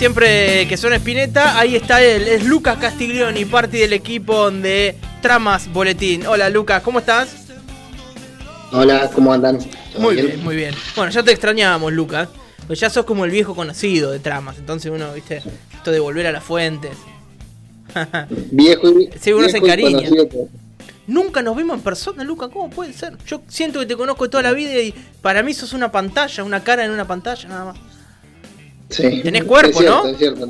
siempre que suena Spinetta, ahí está él, es Lucas Castiglioni, parte del equipo de Tramas Boletín. Hola Lucas, ¿cómo estás? Hola, ¿cómo andan? Muy bien? muy bien. Bueno, ya te extrañábamos, Lucas. Pues ya sos como el viejo conocido de tramas, entonces uno, viste, esto de volver a las fuentes. viejo y Sí, uno se encariña. Nunca nos vimos en persona, Lucas, ¿cómo puede ser? Yo siento que te conozco toda la vida y para mí sos una pantalla, una cara en una pantalla, nada más. Sí. Tenés cuerpo, ¿no?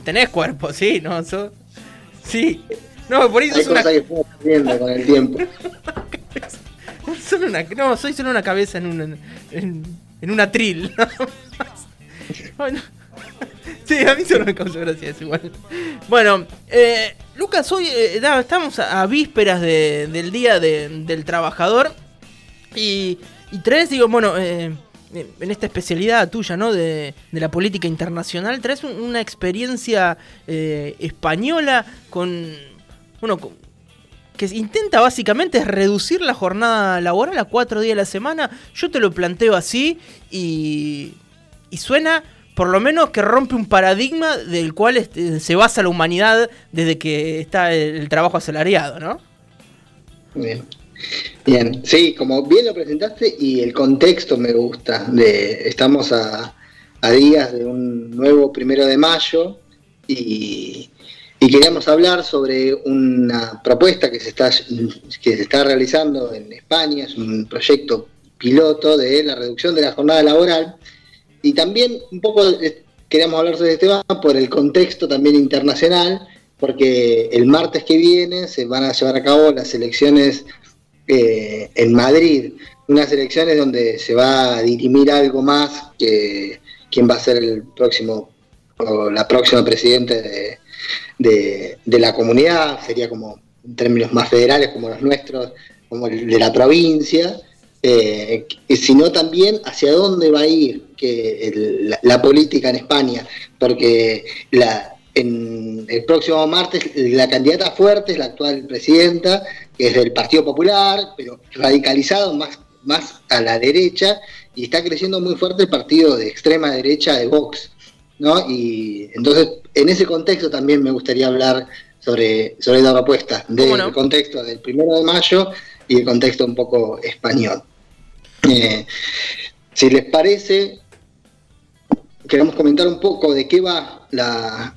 Tenés cuerpo, sí, ¿no? Sí. No, por eso Hay cosas que fuimos perdiendo con el tiempo. una, no, soy solo una cabeza en un en, en un atril. bueno. Sí, a mí solo me causa gracia igual. Bueno, eh, Lucas, hoy eh, estamos a, vísperas del Día del Trabajador y, y traes, digo, bueno, eh, en esta especialidad tuya, ¿no? De, la política internacional, traes una experiencia española con, bueno, que intenta básicamente reducir la jornada laboral a cuatro días a la semana. Yo te lo planteo así y, y suena por lo menos que rompe un paradigma del cual este, se basa la humanidad desde que está el, trabajo asalariado, ¿no? Bien. Bien, sí, como bien lo presentaste y el contexto me gusta. Estamos a, días de un nuevo primero de mayo y, queríamos hablar sobre una propuesta que se, está, que se está realizando en España, es un proyecto piloto de la reducción de la jornada laboral y también un poco queríamos hablar de este tema por el contexto también internacional, porque el martes que viene se van a llevar a cabo las elecciones eh, en Madrid, unas elecciones donde se va a dirimir algo más que quién va a ser el próximo o la próxima presidente de, de la comunidad, sería como en términos más federales como los nuestros, como el de la provincia. Eh, sino también hacia dónde va a ir que la, política en España, porque la, el próximo martes la candidata fuerte es la actual presidenta, que es del Partido Popular, pero radicalizado más, más a la derecha, y está creciendo muy fuerte el partido de extrema derecha de Vox. ¿no? Y entonces, en ese contexto también me gustaría hablar sobre, sobre la propuesta, del contexto del primero de mayo y el contexto un poco español. Eh, si les parece, queremos comentar un poco de qué va la,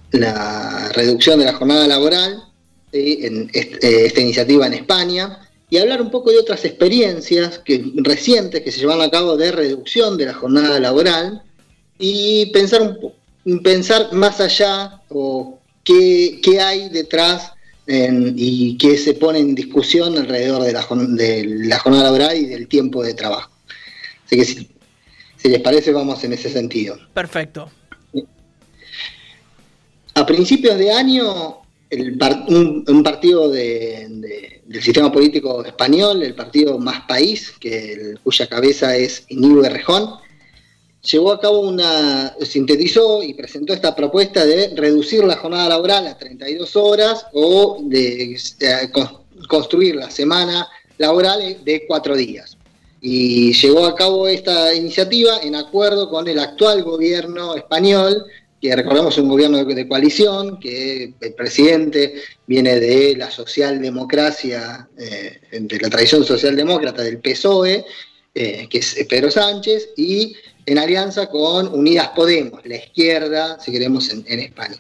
reducción de la jornada laboral en eh, esta iniciativa en España y hablar un poco de otras experiencias que, recientes que se llevan a cabo de reducción de la jornada laboral y pensar, un, pensar más allá o qué, hay detrás y qué se pone en discusión alrededor de la jornada laboral y del tiempo de trabajo. Así que si, les parece, vamos en ese sentido. Perfecto. A principios de año, un, partido del sistema político español, el partido Más País, que cuya cabeza es Iñigo Rejón, llevó a cabo una, sintetizó y presentó esta propuesta de reducir la jornada laboral a 32 horas o de, de construir la semana laboral de cuatro días. Y llevó a cabo esta iniciativa en acuerdo con el actual gobierno español, que recordemos un gobierno de, coalición, que el presidente viene de la socialdemocracia, eh, de la tradición socialdemócrata del PSOE, eh, que es Pedro Sánchez, y en alianza con Unidas Podemos, la izquierda, si queremos, en, España.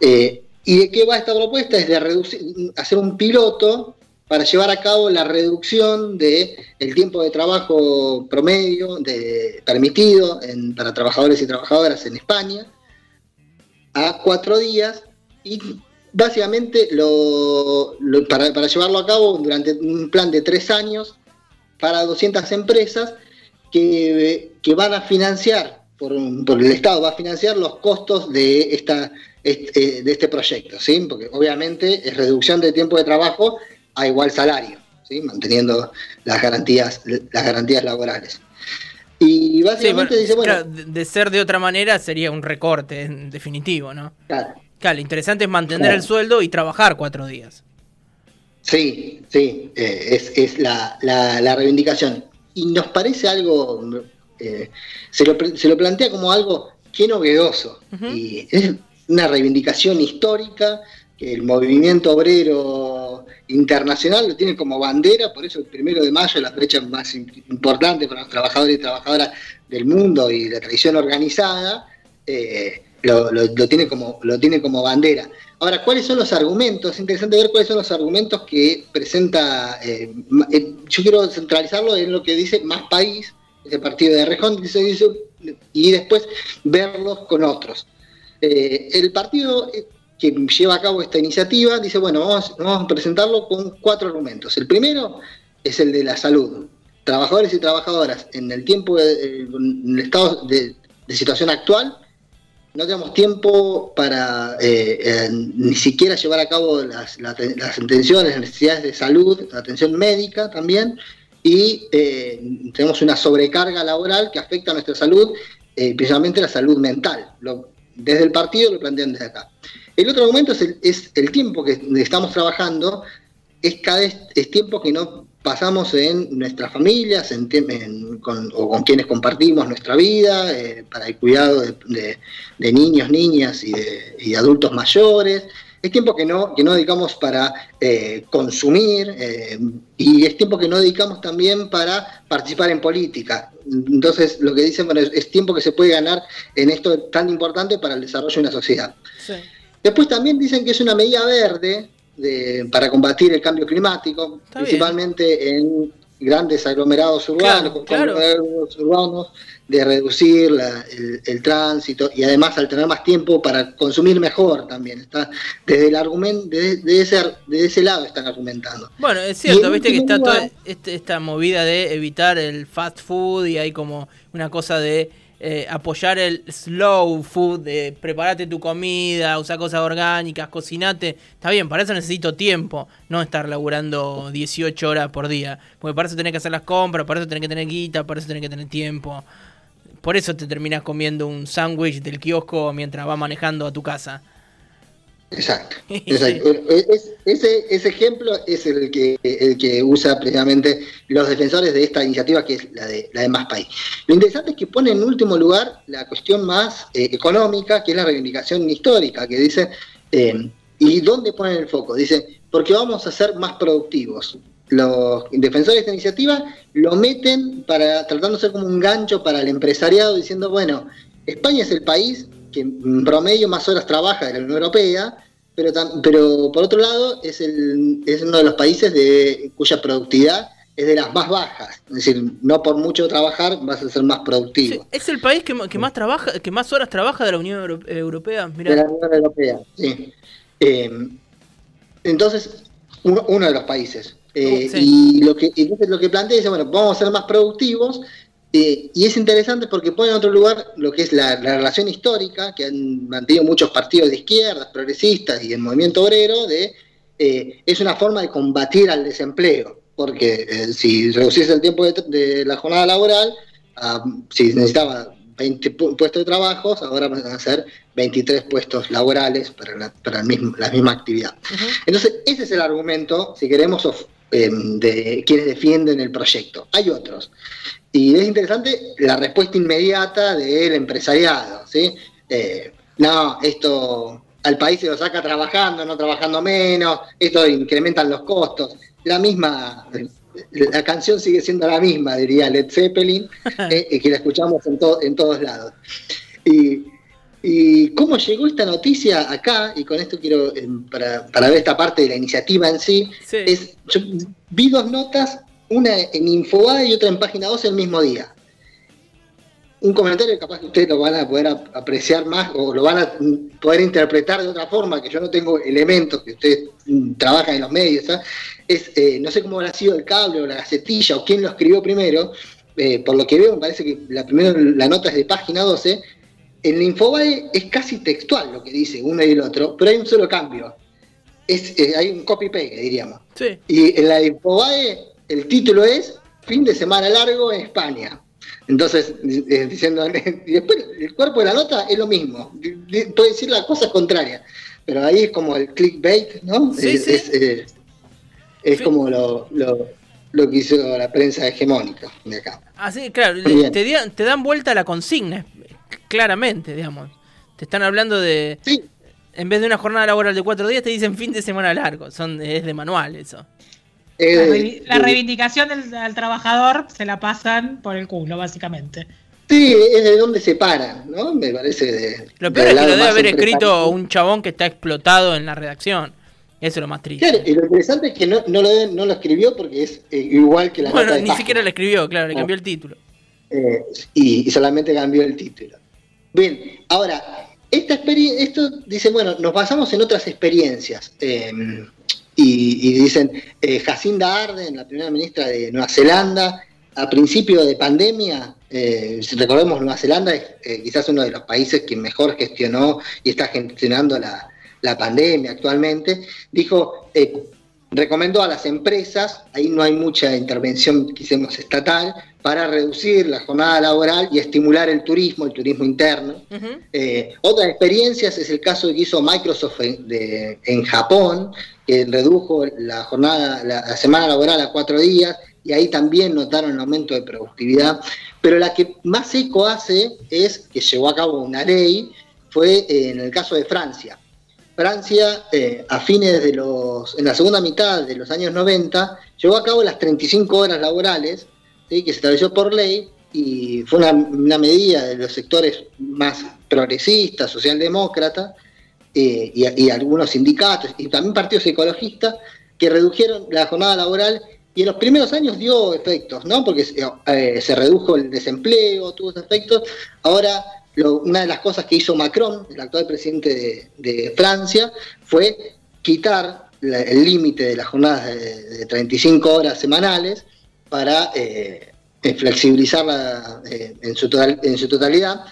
Eh, ¿Y de qué va esta propuesta? Es de reducir, hacer un piloto para llevar a cabo la reducción del el tiempo de trabajo promedio de, permitido para trabajadores y trabajadoras en España a cuatro días y básicamente lo, para, llevarlo a cabo durante un plan de tres años para 200 empresas que, van a financiar, por, el Estado va a financiar los costos de, esta, este, de este proyecto, ¿sí? porque obviamente es reducción de tiempo de trabajo a igual salario, ¿sí? manteniendo las garantías, las garantías laborales. Y básicamente dice, bueno... de ser de otra manera sería un recorte en definitivo, ¿no? Claro. Claro, lo interesante es mantener el sueldo y trabajar cuatro días. Sí, sí, eh, es, la, reivindicación. Y nos parece algo, eh, se, lo, se, lo, plantea como algo que novedoso. Y es una reivindicación histórica que el movimiento obrero internacional lo tiene como bandera, por eso el primero de mayo es la fecha más importante para los trabajadores y trabajadoras del mundo y la tradición organizada, eh, lo, tiene como, lo tiene como bandera. Ahora, ¿cuáles son los argumentos? Es interesante ver cuáles son los argumentos que presenta, eh, eh, yo quiero centralizarlo en lo que dice Más País, ese partido de Rejón, y después verlos con otros. el partido que lleva a cabo esta iniciativa dice, bueno, vamos, a presentarlo con cuatro argumentos. El primero es el de la salud. Trabajadores y trabajadoras en el tiempo, en el estado de, situación actual, no tenemos tiempo para eh, eh, ni siquiera llevar a cabo las, las, atenciones, las necesidades de salud, atención médica también, y eh, tenemos una sobrecarga laboral que afecta a nuestra salud, especialmente la salud mental. desde el partido lo plantean desde acá. El otro argumento es el, tiempo que estamos trabajando, es cada es tiempo que no pasamos en nuestras familias con, o con quienes compartimos nuestra vida, eh, para el cuidado de, niños, niñas y de, adultos mayores. Es tiempo que no, que no dedicamos para eh, consumir eh, y es tiempo que no dedicamos también para participar en política. Entonces, lo que dicen, bueno, es, tiempo que se puede ganar en esto tan importante para el desarrollo de una sociedad. Sí. Después también dicen que es una medida verde para combatir el cambio climático, principalmente en grandes aglomerados urbanos, urbanos, de reducir el, tránsito y además al tener más tiempo para consumir mejor también. Está desde el argumento, de, ese, de ese lado están argumentando. Bueno, es cierto, viste que está toda este, esta movida de evitar el fast food y hay como una cosa de eh, apoyar el slow food, preparate tu comida, usar cosas orgánicas, cocinate. Está bien, para eso necesito tiempo, no estar laburando 18 horas por día. Porque para eso tenés que hacer las compras, para eso tenés que tener guita, para eso tenés que tener tiempo. Por eso te terminas comiendo un sándwich del kiosco mientras vas manejando a tu casa. Exacto, ese, ese, ejemplo es el que, el que usa precisamente los defensores de esta iniciativa, que es la de, la de Más País. Lo interesante es que pone en último lugar la cuestión más eh, económica, que es la reivindicación histórica, que dice, eh, ¿y dónde ponen el foco? Dice, porque vamos a ser más productivos. Los defensores de esta iniciativa lo meten para ser como un gancho para el empresariado, diciendo, bueno, España es el país que en promedio más horas trabaja de la Unión Europea, pero, pero por otro lado es, el, es uno de los países de, cuya productividad es de las más bajas. Es decir, no por mucho trabajar vas a ser más productivo. es el país que, que, más trabaja, que más horas trabaja de la Unión Europea. De la Unión Europea, sí. Eh, entonces, uno, de los países. Eh, oh, y lo que, entonces lo que plantea es, bueno, vamos a ser más productivos, eh, y es interesante porque pone en otro lugar lo que es la, relación histórica que han mantenido muchos partidos de izquierdas, progresistas y el movimiento obrero, de eh, es una forma de combatir al desempleo, porque eh, si reducís el tiempo de, la jornada laboral, ah, si necesitaba 20 puestos de trabajo, ahora van a ser 23 puestos laborales para la, para mismo, la misma actividad. Entonces, ese es el argumento, si queremos, de quienes defienden el proyecto. Hay otros. Y es interesante la respuesta inmediata del empresariado, ¿sí? Eh, no, esto al país se lo saca trabajando, no trabajando menos, esto incrementan los costos. La misma, la canción sigue siendo la misma, diría Led Zeppelin, eh, que la escuchamos en, en todos lados. Y, cómo llegó esta noticia acá, y con esto quiero, eh, para, ver esta parte de la iniciativa en sí, es, yo vi dos notas una en Infobae y otra en página 12 el mismo día. Un comentario capaz que ustedes lo van a poder apreciar más o lo van a poder interpretar de otra forma, que yo no tengo elementos, que ustedes mm, trabajan en los medios, es, eh, no sé cómo habrá sido el cable o la gacetilla o quién lo escribió primero, eh, por lo que veo me parece que la primera la nota es de página 12, en Infobae es casi textual lo que dice uno y el otro, pero hay un solo cambio. Es, eh, hay un copy-paste, diríamos. Y en la Infobae el título es Fin de semana largo en España. Entonces, eh, diciendo, y después el cuerpo de la nota es lo mismo, puede decir las cosas contrarias, pero ahí es como el clickbait, ¿no? es, es, como lo, lo, que hizo la prensa hegemónica de acá. Así, claro, te, te, dan vuelta la consigna, claramente, digamos. Te están hablando de, En vez de una jornada laboral de cuatro días, te dicen fin de semana largo. Son, es de manual eso. la, reivindicación del, trabajador se la pasan por el culo, básicamente. Sí, es de donde se paran, ¿no? Me parece de. Lo peor es que lo debe haber escrito un chabón que está explotado en la redacción. Eso es lo más triste. Claro, y lo interesante es que no, no, lo, no lo, escribió porque es eh, igual que la Bueno, ni siquiera lo escribió, claro, le cambió el título. Eh, y, solamente cambió el título. Bien, ahora, esta esto dice, bueno, nos basamos en otras experiencias. Em, y, dicen, eh, Jacinda Arden, la primera ministra de Nueva Zelanda, a principio de pandemia, eh, recordemos, Nueva Zelanda es eh, quizás uno de los países que mejor gestionó y está gestionando la, pandemia actualmente, dijo, recomendó a las empresas, ahí no hay mucha intervención, quisemos, estatal, para reducir la jornada laboral y estimular el turismo, el turismo interno. Eh, otras experiencias es el caso que hizo Microsoft en, Japón, que redujo la jornada, la, semana laboral a cuatro días, y ahí también notaron un aumento de productividad. Pero la que más eco hace es que llevó a cabo una ley, fue eh, en el caso de Francia. Francia, eh, a fines de los, en la segunda mitad de los años 90, llevó a cabo las 35 horas laborales, que se estableció por ley y fue una, medida de los sectores más progresistas, socialdemócratas eh, y, algunos sindicatos y también partidos ecologistas que redujeron la jornada laboral y en los primeros años dio efectos, ¿no? Porque se eh, redujo el desempleo, tuvo efectos. Ahora, una de las cosas que hizo Macron, el actual presidente de, Francia, fue quitar el límite de las jornadas de, de 35 horas semanales para eh, flexibilizarla eh, en, su en su totalidad.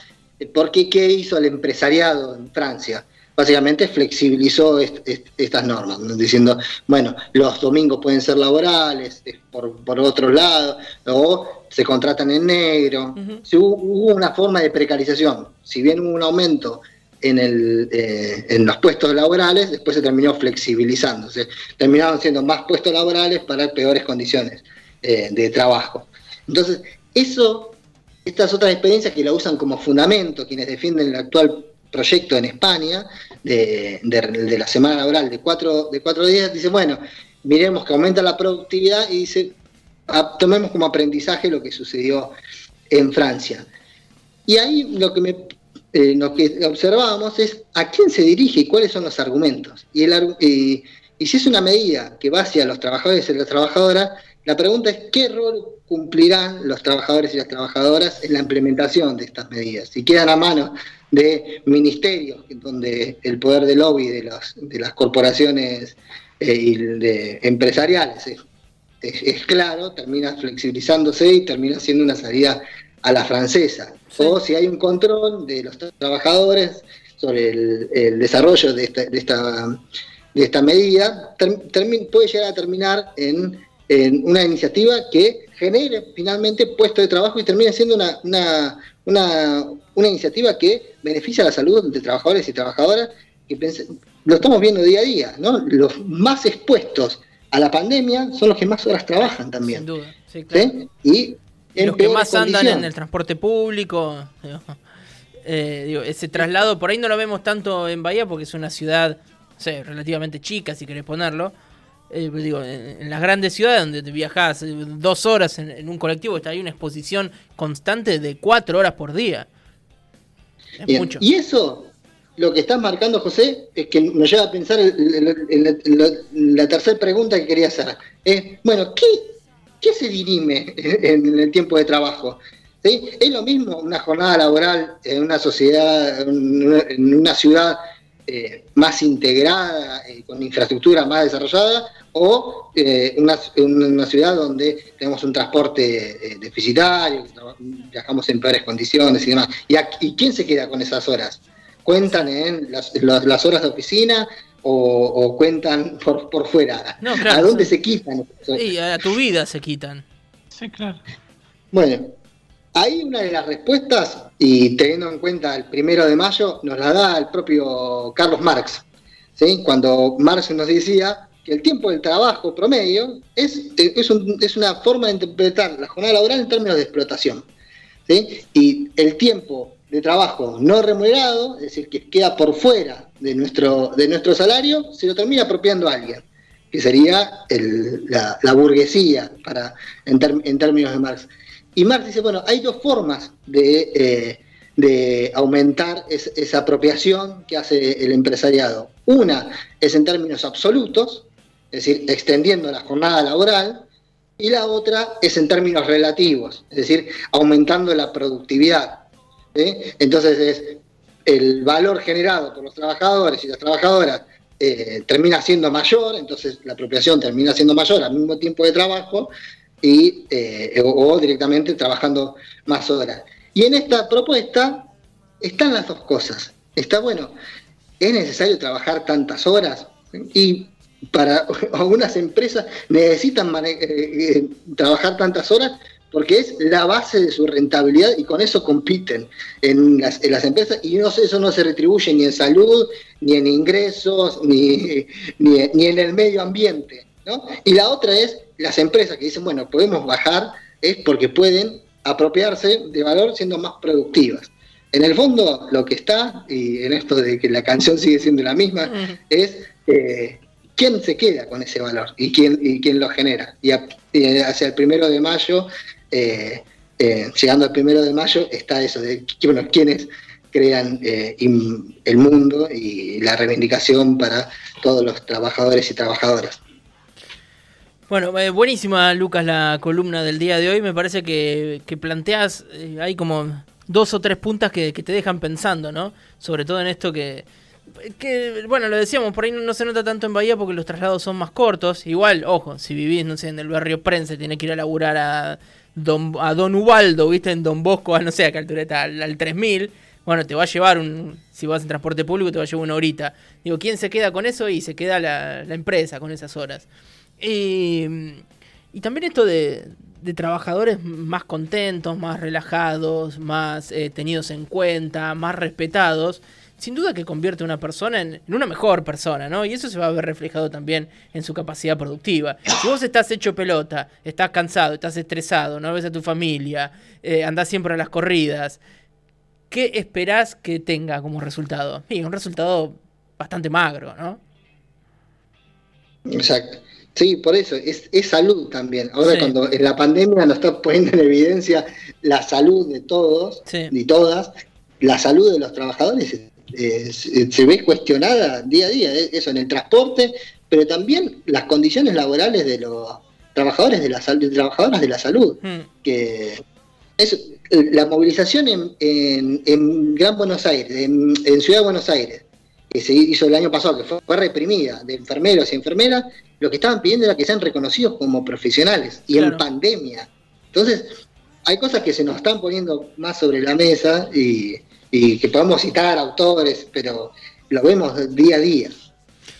Porque ¿qué hizo el empresariado en Francia? Básicamente flexibilizó estas normas, diciendo, bueno, los domingos pueden ser laborales, por, por otro lado, o se contratan en negro. hubo, una forma de precarización. Si bien hubo un aumento en, el, eh, en los puestos laborales, después se terminó flexibilizando. terminaron siendo más puestos laborales para peores condiciones. Eh, de trabajo. Entonces, eso, estas otras experiencias que la usan como fundamento, quienes defienden el actual proyecto en España de, la semana laboral de cuatro, de cuatro días, dice, bueno, miremos que aumenta la productividad y dice, tomemos como aprendizaje lo que sucedió en Francia. Y ahí lo que, me, eh, lo que observábamos es a quién se dirige y cuáles son los argumentos. Y, y si es una medida que va hacia los trabajadores y las trabajadoras, la pregunta es qué rol cumplirán los trabajadores y las trabajadoras en la implementación de estas medidas. Si quedan a mano de ministerios donde el poder de lobby de, de las corporaciones eh, empresariales es, claro, termina flexibilizándose y termina siendo una salida a la francesa. O si hay un control de los trabajadores sobre el, desarrollo de esta, de esta, de esta medida, puede llegar a terminar en en una iniciativa que genere finalmente puestos de trabajo y termine siendo una, una, una, iniciativa que beneficia la salud de trabajadores y trabajadoras, que lo estamos viendo día a día, ¿no? Los más expuestos a la pandemia son los que más horas trabajan también. Sin duda, sí, claro. Y los que más andan en el transporte público. Eh, ese traslado, por ahí no lo vemos tanto en Bahía porque es una ciudad relativamente chica, si querés ponerlo eh, digo, en, las grandes ciudades donde te viajas eh, dos horas en, un colectivo, está ahí una exposición constante de cuatro horas por día. Es mucho. Y eso, lo que estás marcando, José, es que nos lleva a pensar en, la, tercera pregunta que quería hacer. Es, bueno, ¿qué, ¿qué se dirime en el tiempo de trabajo? ¿Es lo mismo una jornada laboral en una sociedad, en una ciudad eh, más integrada, con infraestructura más desarrollada, o eh, una, una, ciudad donde tenemos un transporte eh, deficitario, viajamos en peores condiciones y demás. ¿Y, quién se queda con esas horas? ¿Cuentan en las, las, horas de oficina o, cuentan por, por fuera? ¿A dónde se quitan? Sí, a tu vida se quitan. Sí, claro. Bueno, ahí una de las respuestas, y teniendo en cuenta el primero de mayo, nos la da el propio Carlos Marx. ¿sí? Cuando Marx nos decía que el tiempo del trabajo promedio es, es, una forma de interpretar la jornada laboral en términos de explotación. Y el tiempo de trabajo no remunerado, es decir, que queda por fuera de nuestro, de nuestro salario se lo termina apropiando alguien, que sería la, burguesía para, en, términos de Marx. Y Marx dice, bueno, hay dos formas de, eh, aumentar esa apropiación que hace el empresariado. Una es en términos absolutos, es decir, extendiendo la jornada laboral, y la otra es en términos relativos, es decir, aumentando la productividad. Entonces es el valor generado por los trabajadores y las trabajadoras eh, termina siendo mayor, entonces la apropiación termina siendo mayor al mismo tiempo de trabajo y, eh, o, directamente trabajando más horas. Y en esta propuesta están las dos cosas. Está bueno, es necesario trabajar tantas horas y para algunas empresas necesitan eh, trabajar tantas horas porque es la base de su rentabilidad y con eso compiten en las, empresas y no, eso no se retribuye ni en salud, ni en ingresos, ni, ni, en el medio ambiente. Y la otra es las empresas que dicen, bueno, podemos bajar, es porque pueden apropiarse de valor siendo más productivas. En el fondo, lo que está, y en esto de que la canción sigue siendo la misma, es eh, quién se queda con ese valor y quién, y quién lo genera. Y, hacia el primero de mayo eh, eh, llegando al primero de mayo, está eso de bueno, quienes crean eh, el mundo y la reivindicación para todos los trabajadores y trabajadoras. Bueno, buenísima Lucas la columna del día de hoy, me parece que, planteas, hay como dos o tres puntas que, te dejan pensando, ¿no? Sobre todo en esto que, bueno, lo decíamos, por ahí no, se nota tanto en Bahía porque los traslados son más cortos. Igual, ojo, si vivís, no sé, en el barrio Prense, tiene que ir a laburar a a Don Ubaldo, viste, en Don Bosco, a no sé a qué altura está, al, 3000, bueno, te va a llevar un, si vas en transporte público, te va a llevar una horita. Digo, ¿quién se queda con eso? Y se queda la, empresa con esas horas. Y, también esto de, de, trabajadores más contentos, más relajados, más eh, tenidos en cuenta, más respetados sin duda que convierte a una persona en, una mejor persona, ¿no? Y eso se va a ver reflejado también en su capacidad productiva. Si vos estás hecho pelota, estás cansado, estás estresado, no ves a tu familia, eh, andás siempre a las corridas, ¿qué esperás que tenga como resultado? Sí, un resultado bastante magro, ¿no? Exacto. Sí, por eso, es, salud también. Ahora cuando en la pandemia nos está poniendo en evidencia la salud de todos y todas, la salud de los trabajadores eh, se ve cuestionada día a día, eh, eso en el transporte, pero también las condiciones laborales de los trabajadores de la trabajadoras de la salud, hmm. que es la movilización en, Gran Buenos Aires, en, Ciudad de Buenos Aires, que se hizo el año pasado, que fue, reprimida, de enfermeros y enfermeras, lo que estaban pidiendo era que sean reconocidos como profesionales y en pandemia. Entonces, hay cosas que se nos están poniendo más sobre la mesa y, y que podemos citar autores, pero lo vemos día a día.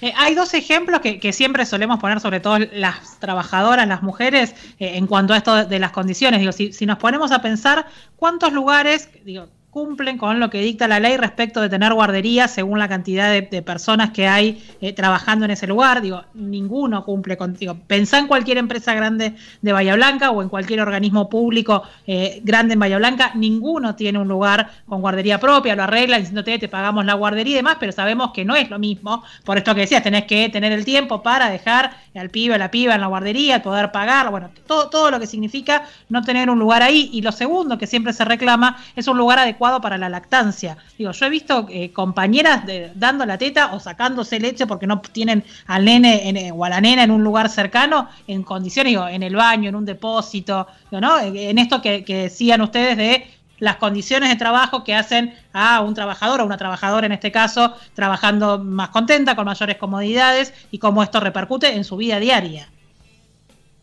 Eh, hay dos ejemplos que, siempre solemos poner, sobre todo las trabajadoras, las mujeres, eh, en cuanto a esto de las condiciones. Digo, si, si nos ponemos a pensar cuántos lugares, digo, cumplen con lo que dicta la ley respecto de tener guarderías según la cantidad de, personas que hay eh, trabajando en ese lugar. Digo, ninguno cumple con. Digo, pensá en cualquier empresa grande de Bahía Blanca o en cualquier organismo público eh, grande en Bahía Blanca, ninguno tiene un lugar con guardería propia, lo arreglan diciéndote te pagamos la guardería y demás, pero sabemos que no es lo mismo. Por esto que decías, tenés que tener el tiempo para dejar al pibe o la piba en la guardería, poder pagar, bueno, todo, todo lo que significa no tener un lugar ahí. Y lo segundo que siempre se reclama es un lugar adecuado para la lactancia. Digo, yo he visto eh, compañeras dando la teta o sacándose leche porque no tienen al nene en, o a la nena en un lugar cercano, en condiciones, digo, en el baño, en un depósito, ¿no? En esto que, decían ustedes de las condiciones de trabajo que hacen a un trabajador o una trabajadora en este caso trabajando más contenta, con mayores comodidades y cómo esto repercute en su vida diaria.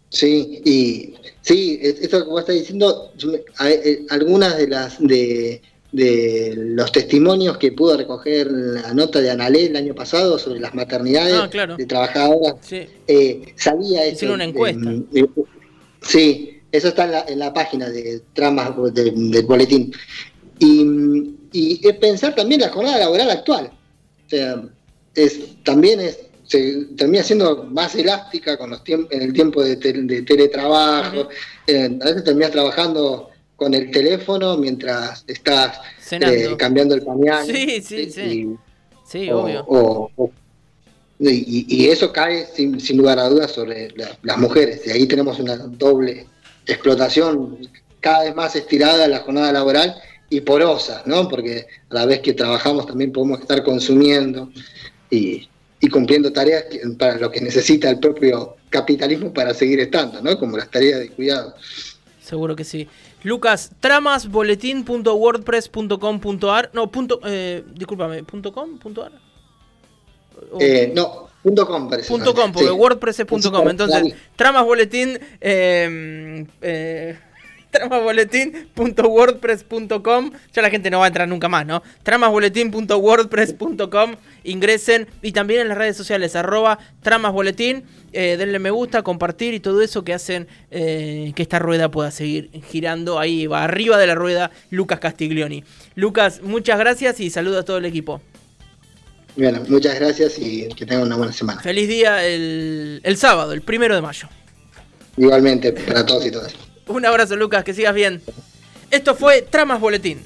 Sí, y sí, esto que vos estás diciendo, eh, algunas de las de de los testimonios que pudo recoger la nota de Analé el año pasado sobre las maternidades ah, de trabajadoras, eh, salía eso. una encuesta. sí, eso está en la, página de tramas del boletín. Y, y pensar también la jornada laboral actual. O sea, es, también es, se termina siendo más elástica con los en el tiempo de, teletrabajo. Eh, a veces terminas trabajando con el teléfono mientras estás eh, cambiando el pañal. Sí, sí, sí. Sí, o- obvio. o- o- y, y eso cae sin, sin lugar a dudas sobre la- las mujeres. Y ahí tenemos una doble explotación cada vez más estirada la jornada laboral y porosa, ¿no? Porque a la vez que trabajamos también podemos estar consumiendo y, y cumpliendo tareas para lo que necesita el propio capitalismo para seguir estando, ¿no? Como las tareas de cuidado. Seguro que sí. Lucas, tramasboletín.wordpress.com.ar. No, punto. Eh, discúlpame, ¿punto .com? ¿Punto .ar? O- Eh, no, punto .com parece. punto .com, porque Sí. WordPress es punto .com. Sí, Entonces, claro. tramasboletín. Eh, eh, tramasboletín.wordpress.com ya la gente no va a entrar nunca más, ¿no? tramasboletín.wordpress.com ingresen y también en las redes sociales arroba tramasboletín eh, denle me gusta, compartir y todo eso que hacen eh, que esta rueda pueda seguir girando ahí va arriba de la rueda Lucas Castiglioni Lucas, muchas gracias y saludos a todo el equipo Bueno, muchas gracias y que tengan una buena semana. feliz día el, el sábado, el primero de mayo Igualmente para todos y todas. Un abrazo, Lucas, que sigas bien. Esto fue Tramas Boletín.